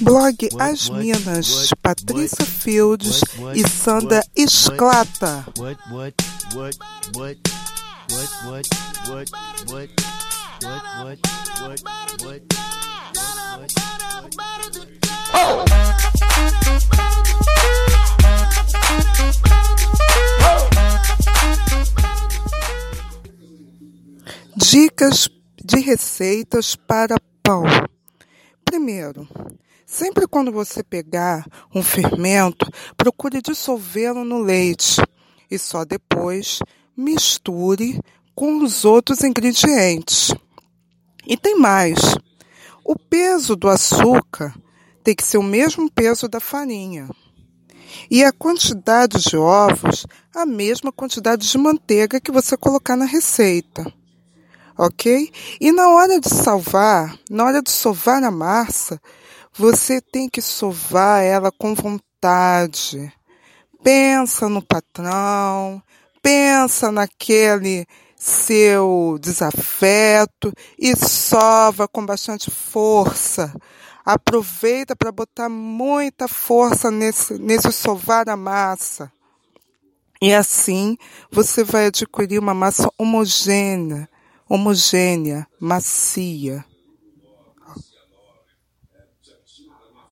Blog As Minas, Patrícia Fields e Sandra Esclata. Oh! Dicas de receitas para pão. Primeiro, sempre quando você pegar um fermento, procure dissolvê-lo no leite e só depois misture com os outros ingredientes. E tem mais: o peso do açúcar tem que ser o mesmo peso da farinha. E a quantidade de ovos, a mesma quantidade de manteiga que você colocar na receita ok? E na hora de salvar, na hora de sovar a massa, você tem que sovar ela com vontade. Pensa no patrão, pensa naquele seu desafeto e sova com bastante força. Aproveita para botar muita força nesse, nesse sovar a massa. E assim você vai adquirir uma massa homogênea, homogênea, macia.